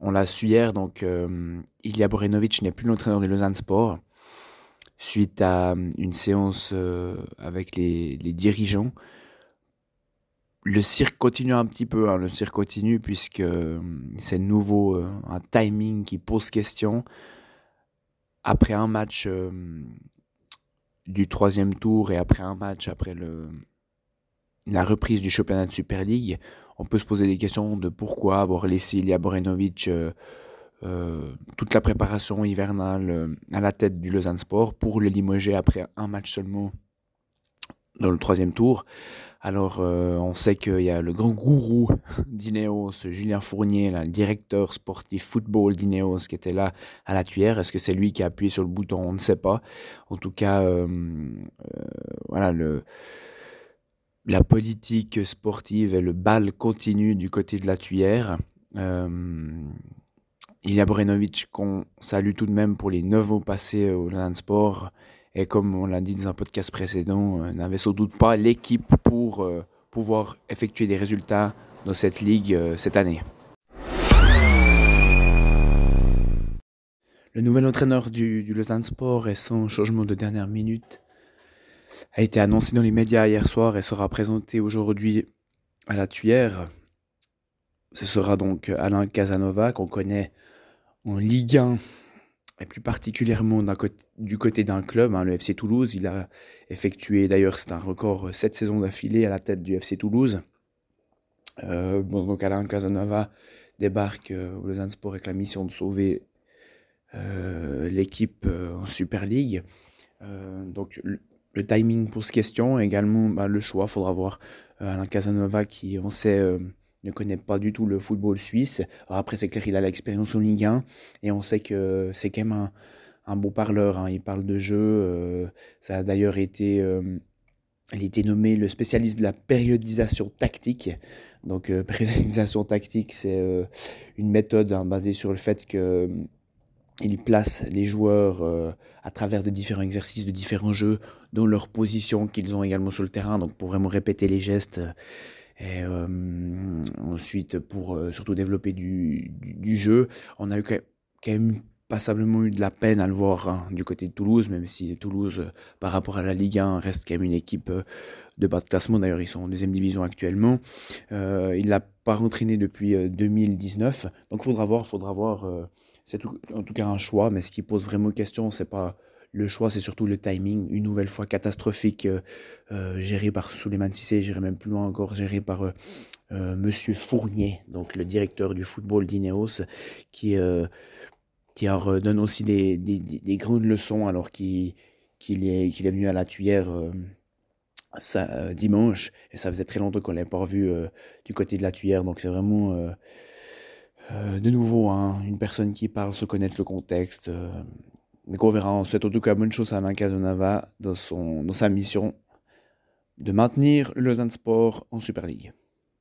on l'a su hier, donc Ilya Borenovic n'est plus l'entraîneur de Lausanne Sport suite à une séance avec les, dirigeants. Le cirque continue un petit peu, hein, le cirque continue puisque c'est nouveau un timing qui pose question. Après un match du troisième tour et après un match, après le, la reprise du championnat de Super League, on peut se poser des questions de pourquoi avoir laissé Ilya Borenovic euh, euh, toute la préparation hivernale euh, à la tête du Lausanne Sport pour le limoger après un match seulement dans le troisième tour. Alors, on sait qu'il y a le grand gourou d'Ineos, Julien Fournier, le directeur sportif football d'Ineos, qui était là à la tuyère. Est-ce que c'est lui qui a appuyé sur le bouton? On ne sait pas. En tout cas, voilà, le, la politique sportive et le bal continue du côté de la tuyère. Euh, Ilya Brenovic, qu'on salue tout de même pour les 9 ans passés au Land Sport, et comme on l'a dit dans un podcast précédent, euh, n'avait sans doute pas l'équipe pour euh, pouvoir effectuer des résultats dans cette ligue euh, cette année. Le nouvel entraîneur du, du Lausanne Sport et son changement de dernière minute a été annoncé dans les médias hier soir et sera présenté aujourd'hui à la Tuyère. Ce sera donc Alain Casanova qu'on connaît en Ligue 1 et plus particulièrement du côté d'un club, hein, le FC Toulouse. Il a effectué, d'ailleurs c'est un record, sept saisons d'affilée à la tête du FC Toulouse. Euh, donc Alain Casanova débarque euh, au Lausanne Sport avec la mission de sauver euh, l'équipe en Super League. donc le timing pose question, également bah, le choix. Il faudra voir euh, Alain Casanova qui, on sait, euh, ne connaît pas du tout le football suisse. après, c'est clair, il a l'expérience en Ligue 1 et on sait que c'est quand même un, un beau parleur. Hein. Il parle de jeu. Euh, ça a d'ailleurs été, il a été nommé le spécialiste de la périodisation tactique. Donc, périodisation tactique, c'est une méthode hein, basée sur le fait que il place les joueurs euh, à travers de différents exercices, de différents jeux, dans leur position qu'ils ont également sur le terrain, donc pour vraiment répéter les gestes. Euh, et euh, ensuite, pour surtout développer du, jeu, on a eu quand même passablement eu de la peine à le voir hein, du côté de Toulouse, même si Toulouse, par rapport à la Ligue 1, reste quand même une équipe de bas de classement. D'ailleurs, ils sont en deuxième division actuellement. il n'a pas entraîné depuis 2019, donc faudra voir, faudra voir c'est en tout cas un choix, mais ce qui pose vraiment question, c'est pas le choix, c'est surtout le timing, une nouvelle fois catastrophique, euh, euh, géré par Souleymane Sissé, j'irai même plus loin encore, géré par euh, Monsieur Fournier, donc le directeur du football d'Ineos, qui, qui donne aussi des, des, grandes leçons alors qu'il est, qu'il est venu à la tuyère dimanche, et ça faisait très longtemps qu'on ne l'avait pas revu du côté de la tuyère, donc c'est vraiment euh, de nouveau, hein, une personne qui parle se connaître le contexte. Euh, donc on verra. On en tout cas bonne chose à Alain Casanova dans, son, dans sa mission de maintenir le Lausanne Sport en Super League.